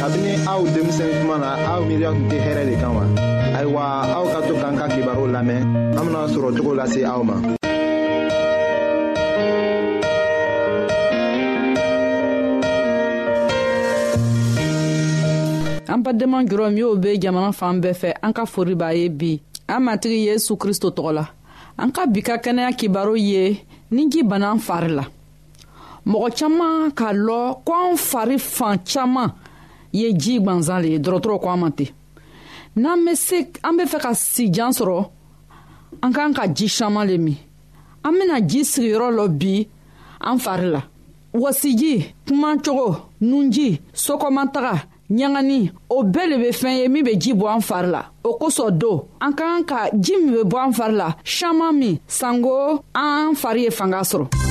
kabini aw denmisɛn kuma na aw miiriya tun tɛ hɛrɛ de kan wa ayiwa aw ka to k'an ka kibaru lamɛn an bena sɔrɔ cogo lase aw ma an badenma jɔrɔ min y'o be jamana fan bɛɛ fɛ an ka fori b'a ye bi an matigi yesu kristo tɔgɔ la an ka bi ka kɛnɛya kibaru ye ni ji bana fari la mɔgɔ caman k'a lɔ ko an fari fan caman ye ji gwanzan le ye dɔrɔtɔrɔ ko an ma ten n'an be se an be fɛ ka sijan sɔrɔ an k'an ka ji saman le min an bena ji sigiyɔrɔ lɔ bi an fari la wasiji kuman cogo nunji sokɔmataga ɲangani o bɛɛ le be fɛn ye min be ji bɔ an fari la o kosɔn don an ka kan ka ji min be bɔ an fari la saman min sanko an fari ye fanga sɔrɔ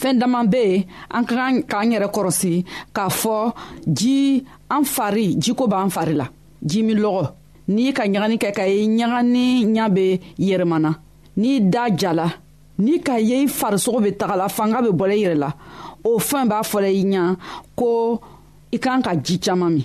fɛɛn daman be yen an ka kan k'an yɛrɛ kɔrɔsi k'a fɔ ji an fari jiko b'an fari la ji min lɔgɔ n'i ka ɲagani kɛ ka ye ɲagani ɲa be yɛrɛmana n'i da jala n'i ka ye i farisogo be tagala fanga be bɔla i yɛrɛ la o fɛn b'a fɔla i ɲa ko i kan ka ji caaman min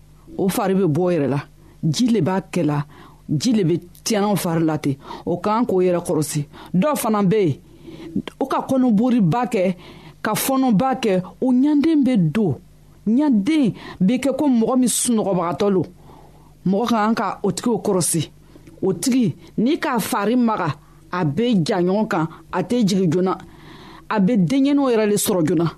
o fari bɛ bɔ yɛrɛ la ji le b'a kɛ la ji le bɛ tiɲɛnaw fari la ten o kan k'o yɛrɛ kɔrɔsi dɔw fana bɛ yen o ka kɔnɔboriba kɛ ka fɔnɔba kɛ o ɲanden bɛ don ɲanden bɛ kɛ ko mɔgɔ min sunɔgɔbagatɔ lo mɔgɔ ka kan ka o tigiw kɔrɔsi o tigi n'i k'a fari maga a bɛ ja ɲɔgɔn kan a tɛ jigin joona a bɛ denkɛnɛw yɛrɛ de sɔrɔ joona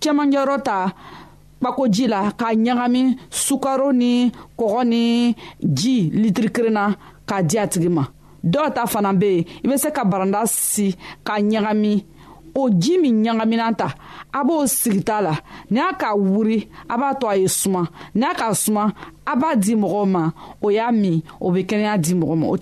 cɛmancɛyɔrɔ ta kpako ji la k'a ɲagami sukaro ni kɔgɔ ni ji litiri kelen na k'a di a tigi ma dɔw ta fana bɛ yen i bɛ se ka baranda si k'a ɲagami o ji min ɲagamina ta a b'o sigita la ni y'a k'a wuri a b'a to a ye suma ni y'a k'a suma a b'a di mɔgɔw ma o y'a min o bɛ kɛnɛya di mɔgɔ ma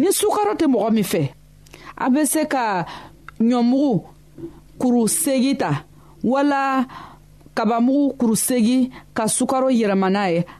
ni sukaro tɛ mɔgɔ min fɛ a bɛ se ka ɲɔmugu kuru segi ta wala kabamugu kuru segi ka sukaro yɛlɛma n'a ye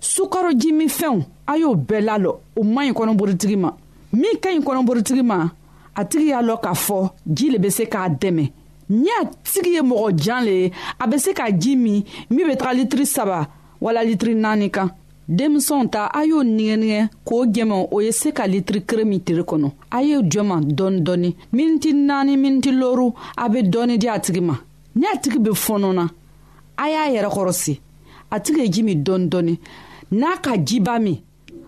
sukarojimifɛnw a y'o bɛɛ lalɔ o man ɲi kɔnɔborotigi ma min ka ɲi kɔnɔborotigi ma a tigi y'a lɔ k'a fɔ ji le bɛ se k'a dɛmɛ ni a tigi ye mɔgɔ jan le ye a bɛ se ka ji min min bɛ taga litiri saba wala litiri naani kan denmisɛnw ta a y'o nigɛnigɛ k'o jɛmɛ o ye se ka litiri kere min tere kɔnɔ a y'o jɔma dɔɔni dɔɔni miniti naani miniti loru a bɛ dɔɔni di a tigi ma ni a tigi bɛ fɔɔnɔ na a y'a yɛrɛ kɔrɔsi a tigi ye ji min dɔɔni dɔɔni n'a ka jiba min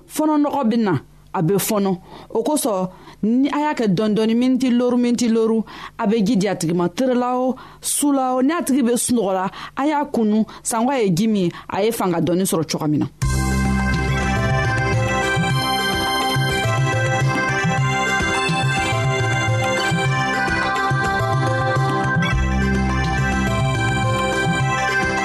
fɔnɔnɔgɔ bɛ na a bɛ fɔnɔ o kosɔn ni a y'a kɛ dɔɔni dɔɔni miniti loru miniti loru a bɛ ji di a tigi ma terela o su la o n'a tigi bɛ sunɔgɔ la a y'a kunu sanko a ye ji min a ye fanga dɔɔni sɔrɔ cogo min na.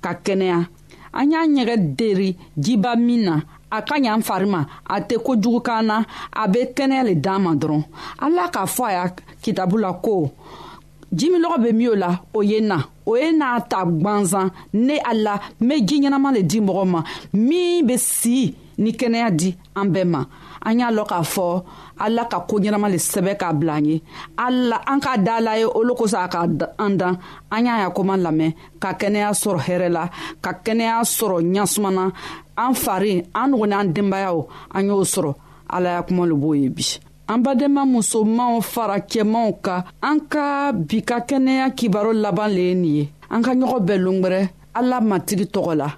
ka kɛnɛya an y'a ɲɛgɛn deri jiba min na a ka ɲan fari ma a tɛ kojugu kan na a bɛ kɛnɛya le d'an ma dɔrɔn ala k'a fɔ a y'a kitabu la ko jiminɔgɔ bɛ min o la o ye na o ye n'a ta gwanzan ne ala n bɛ ji ɲɛnama le di mɔgɔ ma min bɛ si ni kɛnɛya di an bɛɛ ma an y'a lɔn k'a fɔ ala ka ko ɲɛnama le sɛbɛ k'a bila an ye ala an k'a da la ye olu kosɔn a ka an dan an y'a ya koman lamɛn ka kɛnɛya sɔrɔ hɛrɛ la ka kɛnɛya sɔrɔ ɲasumana an fari an nugu n'an denbayaw an y'o sɔrɔ ala y'a kuma le b'o ye bi an badenma musomanw fara cɛmanw ka an ka bi ka kɛnɛya kibaro laban le ye nin ye an ka ɲɔgɔn bɛɛ longwɛrɛ ala matigi tɔgɔ la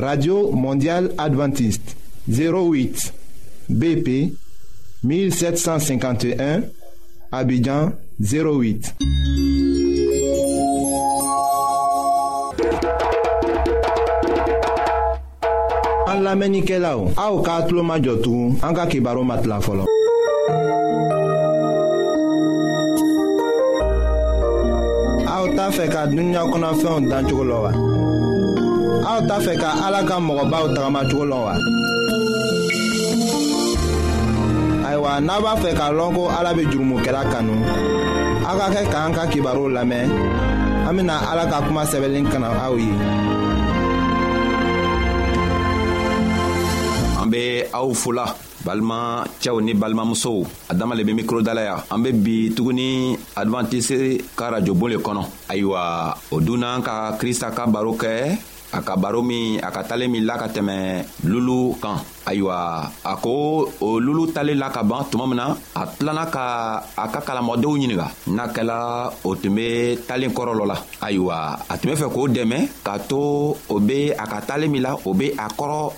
radio mondial adventiste 08 bp 1751 abidjan 08 an lamɛnnikɛlaw aw k'a tulo majɔ tugun an ka kibaru ma tila fɔlɔ. fɛ ka dunuya kɔnɔfɛnw dan cogo la wa aw t'a fɛ ka ala ka mɔgɔbaw tagama cogo la wa ayiwa n'a b'a fɛ k'a lɔn ko ala bɛ jurumokɛla kanu aw ka kɛ k'an ka kibaru lamɛn an bɛna ala ka kuma sɛbɛnlen kana aw ye. an bɛ aw fola. balima cɛw ni balimamusow a dama le bɛ mikrodala yan an bɛ bi tuguni advantise ka rajobon le kɔnɔ ayiwa o dunna ka krista ka baro kɛ a ka baro min a ka talen min la ka tɛmɛ lulu kan ayiwa a ko o lulu talen la ka ban tuma min na a tilana ka a ka kalamɔdenw ɲininga n'a kɛla o tun be talen kɔrɔlɔ la ayiwa a tun be fɛ k'o dɛmɛ k'a to o be a ka talen min la o be a kɔrɔ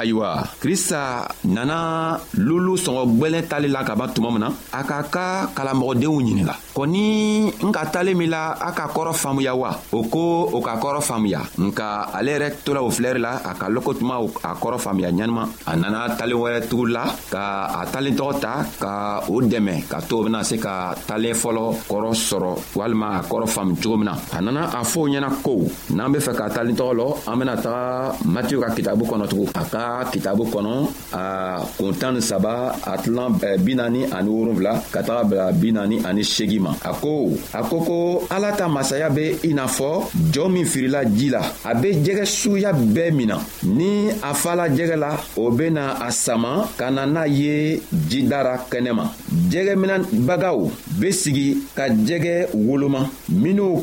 ayiwa krista nana lulu sɔngɔ gwɛlɛn tali la ka ban tuma min na a k'a ka kalamɔgɔdenw ɲininga ko ni n ka talen min la a ka kɔrɔ faamuya wa o ko o ka kɔrɔ faamuya nka ale yɛrɛ tola o filɛri la a ka lɔko tuma a kɔrɔ faamuya ɲanima a nana talen wɛrɛ tugu la ka a talen tɔgɔ ta ka o dɛmɛ ka to o bena se ka talen fɔlɔ kɔrɔ sɔrɔ walima a kɔrɔ faamu cogo min na a nana a fɔo ɲɛna ko n'an be fɛ ka tali tɔgɔ lɔ an bena taga matiyu ka kitabu kɔnɔ tugun a ka kitabu kɔnɔ a kun tan ni saba a tilan eh, bi naani ani wolonfila ka taga bila bi naani ani segi ma a ko a ko ko ala ta masaya be i n'a fɔ jɔɔ min firila ji la a be jɛgɛ suguya bɛɛ min na ni a fala jɛgɛ la o bena a sama ka na n'a ye jidara kɛnɛma jɛgɛ minɛn bagaw be sigi ka jɛgɛ woloma minw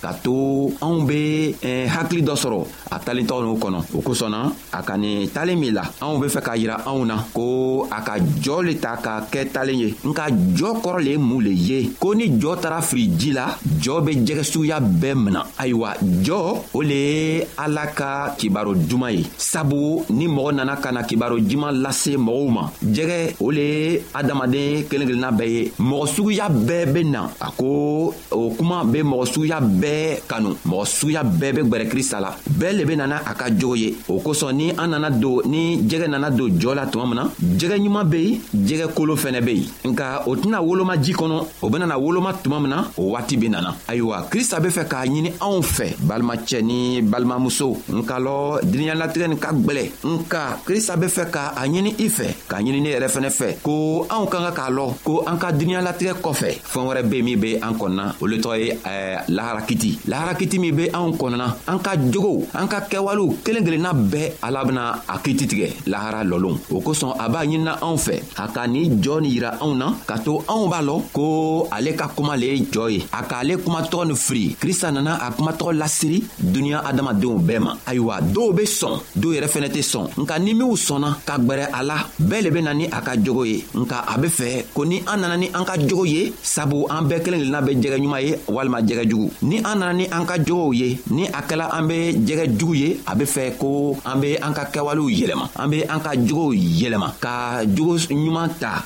ka to anw be eh, hakili dɔ sɔrɔ a talentɔ n'o kɔnɔ o kosɔn na a ka nin talen min la anw be fɛ k'a yira anw na ko a ka jɔɔ le ta ka kɛ talen ye nka jɔɔ kɔrɔ le ye mun le ye ko ni jɔɔ tara firi ji la jɔɔ be jɛgɛ suguya bɛɛ mina ayiwa jɔɔ o le ye ala ka kibaro juman ye sabu ni mɔgɔ nana ka na kibaro juman lase mɔgɔw ma jɛgɛ o le ye adamaden kelen kelenna bɛɛ ye mɔgɔ suguya bɛɛ be na a ko o kuma bɛ mɔgɔ suguya bɛɛ kanu mɔgɔ suguya bɛɛ bɛ gwɛrɛ krista la bɛɛ le bɛ nana a ka jogo ye o kosɔn ni an nana don ni jɛgɛ nana don jɔ la tuma min na jɛgɛ ɲuman bɛ yen jɛgɛ kolo fɛnɛ bɛ yen nka o tɛna woloma ji kɔnɔ o bɛna woloma tuma min na o waati bɛ nana ayiwa krista bɛ fɛ k'a ɲini anw fɛ balimacɛ ni balimamuso nka lɔ duniɲalatigɛ nin ka gwɛlɛ nka krista bɛ fɛ ka a ɲini i fɛ k'a ɲini ne yɛrɛ fɛnɛ fɛ ko anw ka kan k'a lɔn ko an ka duniɲalatigɛ kɔfɛ fɛn wɛrɛ be min be an kɔnɔna olu tɔgɔ ye eh, laharakiti laharakiti min be anw kɔnɔna an ka jogow an ka kɛwalew kelen kelenna bɛɛ ala bena a kiti tigɛ lahara lɔlon o kosɔn a b'a ɲinina anw fɛ a ka ni jɔɔ ni yira anw na ka to anw b'a lɔn ko ale ka kuma le ye jɔɔ ye a k'ale kumatɔgɔ ni firi krista nana a kumatɔgɔ lasiri duniɲa adamadenw bɛɛ ma ayiwa dɔw be sɔn dɔw yɛrɛ fɛnɛ tɛ sɔn nka ni minw sɔnna ka gwɛrɛ a la bɛɛ le bena ni a ka jogo ye nka a be fɛ ko ni an nana ni an ka jogo ye sabu an bɛɛ kelen kelenna be jɛgɛ ɲuman ye walima jɛgɛ jugu ni an nana ni an ka jogow ye ni a kɛla an be jɛgɛ jugu ye a be fɛ ko an be an ka kɛwalew yɛlɛma an be an ka jogow yɛlɛma ka jogo ɲuman ta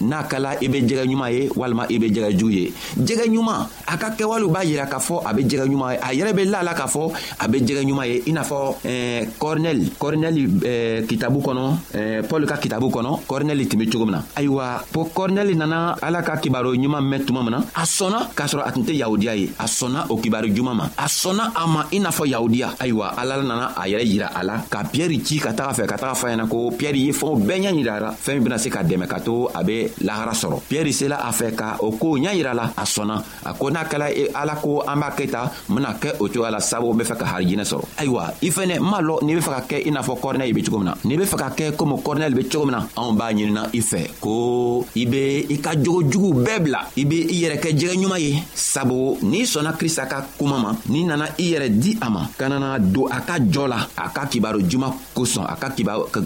n'a kala i bɛ jɛgɛ ɲuman ye walima i bɛ jɛgɛ jugu ye jɛgɛ ɲuman a ka kɛwalew b'a jira k'a fɔ a bɛ jɛgɛ ɲuman ye a yɛrɛ bɛ la la k'a fɔ a bɛ jɛgɛ ɲuman ye i n'a fɔ ɛɛ kɔrinɛli kɔrinɛli ɛɛ kitabu kɔnɔ ɛɛ pɔli ka kitabu kɔnɔ kɔrinɛli tun bɛ cogo min na ayiwa ko kɔrinɛli nana ala ka kibaru ɲuman mɛn tuma min na a sɔnna k'a sɔrɔ a tun tɛ yahudiya ye a sɔnna o kibaru ɲuman ma a sɔnna a ma i n'a fɔ yahudiya ayiwa ala nana a yɛrɛ jira a la ka piyɛri ci ka taga fɛ ka taga fɔ a ɲɛna ko piyɛri ye fɛnw bɛɛ ɲɛ jirara fɛɛn min bena se ka dɛmɛ ka to a be lahara sɔrɔ piɛri sela a fɛ ka o ko ɲa yira la a sɔnna a ko n'a kɛla e ala ko an b'a kɛ ta n bena kɛ o cogoya la sabu n be fɛ ka harijinɛ sɔrɔ ayiwa i fɛnɛ n m'a lɔ n'i be fɛ ka kɛ i n'a fɔ kɔrinɛli be cogo min na n'i be fɛ ka kɛ komi kɔrinɛli be cogo min na anw b'a ɲinina i fɛ ko i be i ka jogo juguw bɛɛ bila i be i yɛrɛ kɛ jɛgɛ ɲuman ye sabu n'i sɔnna krista ka kuma ma n'i nana i yɛrɛ di a ma ka nana don a ka jɔ la a ka kibaro juman kosɔn a ka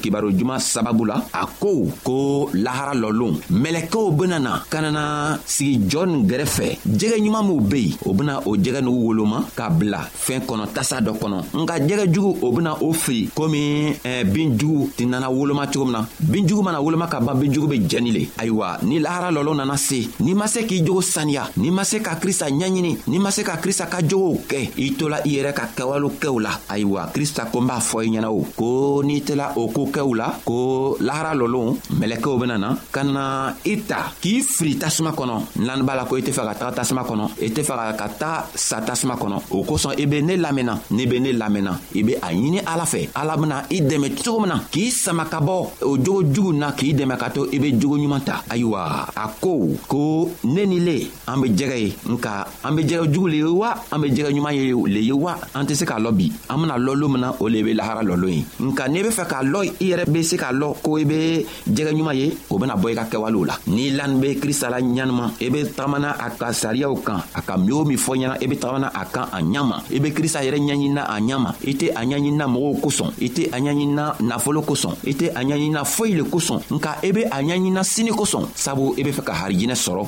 kibaru juman sababu la a ko ko lahara lɔlon mɛlɛkɛw bena na ka nana sigi jɔn gɛrɛfɛ jɛgɛ ɲuman minw be yen o bena o jɛgɛ n'u woloma k'a bila fɛɛn kɔnɔ tasa dɔ kɔnɔ nka jɛgɛ jugu o bena o fili komi eh, bin jugu tɛ nana woloma cogo min na bin jugu mana woloma ka ban bin jugu be jɛni le ayiwa ni lahara lɔlon nana se n'i ma se k'i jogo saniya n'i ma se ka krista ɲɛɲini n'i ma se ka krista ka jogow kɛ i tola i yɛrɛ ka kɛwalew kɛw la ayiwa krista ko n b'a fɔ i ɲɛna o ko n'i tela o ko kɛw la ko lahara lɔlon mɛlɛkɛw bena na ka na i ta k'i firi tasuma kɔnɔ n'an b'a la ko i tɛ fɛ ka taga tasuma kɔnɔ i tɛ fɛ ka taa sa tasuma kɔnɔ o kosɔn i be ne lamɛnna n'i be ne lamɛnna i be a ɲini ala fɛ ala bena i dɛmɛ cogo min na k'i sama ka bɔ o jogo jugu na k'i dɛmɛ ka to i be jogo ɲuman ta ayiwa a ko ko ne ni le an be jɛgɛ ye nka an be jɛgɛ jugu le ye wa an be jɛgɛ ɲuman ye le ye wa an tɛ se k'a lɔ bi an bena lɔ lo min na o le be lahara lɔlon ye nka n'i be fɛ k'a lɔ i yɛrɛ be se k'a lɔ ko i be jɛgɛ ɲuman ye o bena bɔ i ka kɛwalew la n'i lan be krista la ɲanima i be tagamana a ka sariyaw kan a ka min o min fɔ ɲɛna i be tagamana a kan a ɲama i be krista yɛrɛ ɲɛɲinina a ɲama i tɛ a ɲɛɲinina mɔgɔw kosɔn i tɛ a ɲɛɲinina nafolo kosɔn i tɛ a ɲɛɲinina foyi le kosɔn nka i be a ɲɛɲinina sini kosɔn sabu i be fɛ ka harijinɛ sɔrɔ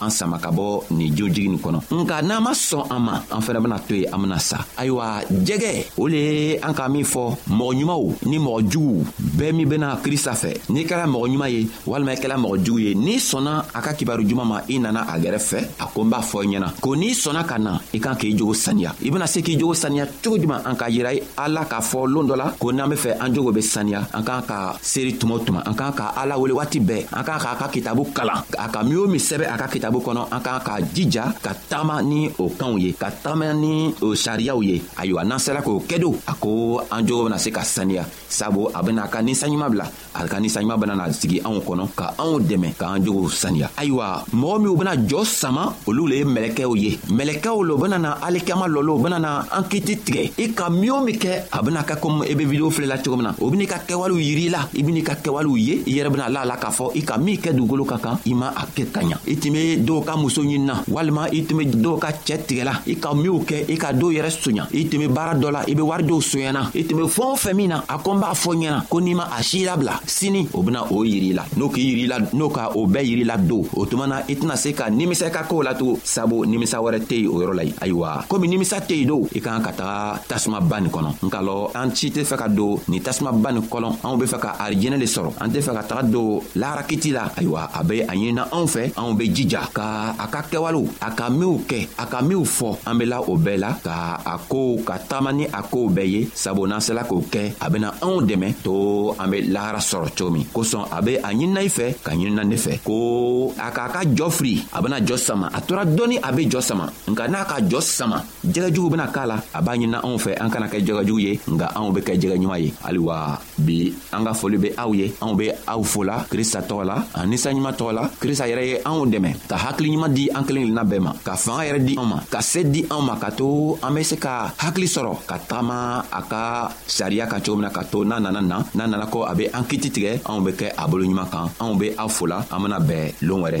an sama ka bɔ nin jojigi nin kɔnɔ nka n'an ma sɔn an ma an fɛnɛ bena to ye an bena sa ayiwa jɛgɛ o le ye an ka min fɔ mɔgɔ ɲumanw ni mɔgɔ juguw bɛɛ min bena krista fɛ n'i kɛra mɔgɔ ɲuman ye walima i kɛla mɔgɔ jugu ye n'i sɔnna a ka kibaru juman ma i nana a gɛrɛ fɛ a ko n b'a fɔ i ɲɛna ko n'i sɔnna ka na i kan k'i jogo saniya i bena se k'i jogo saniya cogo juman an k'a yira ala k'a fɔ loon dɔ la ko n'an be fɛ an jogo be saniya an k'an ka seeri tuma o tuma an k'an ka ala wele waati bɛɛ an k'an k'a ka kitabu kalan a ka min o min sɛbɛ a ka kitabu kɔnɔ an k'an k'a jija ka taama ni o kanw ye ka taama ni o sariyaw ye ayiwa n'an sera k'o kɛdo a ko an jogo bena se ka saniya sabu a bena ka ninsanɲuman bila a ka ni saɲuman bena na sigi anw kɔnɔ ka anw dɛmɛ k'an jogow saniya ayiwa mɔgɔ minw bena jɔɔ sama olu le ye mɛlɛkɛw ye mɛlɛkɛw lo bena na alikiyama lɔlo bena na an kiti tigɛ i ka min o min kɛ a bena kɛ komi i be video filɛ la cogo min na o ben'i ka kɛwalew yiri la i ben'i ka kɛwalew ye i yɛrɛ bena la la k'a fɔ i ka min kɛ dugukolo ka kan i ma a kɛ ka ɲa i tun be dɔw ka muso ɲinina walima i tun be dɔw ka cɛɛ tigɛla i ka minw kɛ i ka dɔw yɛrɛ soɲa i tun be baara dɔ la i be wari dɔw soɲana i tun be fɛɛn o fɛn min na a ko n b'a fɔ ɲɛna ko n'i ma a si labila sini o bena o yiri la n'o k'i yiri la n'o ka o bɛɛ yiri la don o tuma na i tɛna se ka nimisa i ka koo latugun sabu nimisa wɛrɛ tɛ yen o yɔrɔ la yen ayiwa komi nimisa tɛ yen don i kan ka taga tasumaba nin kɔnɔ nka lɔ an si tɛ fɛ ka don nin tasumaba nin kɔnɔ anw be fɛ ka arijɛnɛ le sɔrɔ an tɛ fɛ ka taga don laharakiti la ayiwa a be a ɲinina anw fɛ anw be jija ka a ka kɛwalew a ka minw kɛ a ka minw fɔ an bela o bɛɛ la ka a koow ka taama ni a koow bɛɛ ye sabu n'an sela k'o kɛ a bena anw dɛmɛ to an be lahara sɔrɔ cogo min kosɔn a be a ɲinina i fɛ ka ɲinina ne fɛ ko a k'a ka jɔ firi a bena jɔ sama a tora dɔɔni a be jɔ sama nka n'a ka jɔ sama jɛgɛjugu bena k'a la a b'a ɲinina anw fɛ an kana kɛ jɛgɛjugu ye nka anw be kɛ jɛgɛ ɲuman ye ayiwa bi an ka foli be aw ye anw be aw fola krista tɔgɔ la ani saɲuman tɔgɔ la krista yɛrɛ ye anw dɛmɛ ka hakili ɲuman di an kelen kelenna bɛɛ ma ka fanga yɛrɛ di anw ma ka se di anw ma ka to an be se ka hakili sɔrɔ ka tagama a ka sariya kan cogo min na ka to n'a nana na n'a nana ko a be an kiti tigɛ anw be kɛ a bolo ɲuman kan anw be aw fola an bena bɛɛ loon wɛrɛ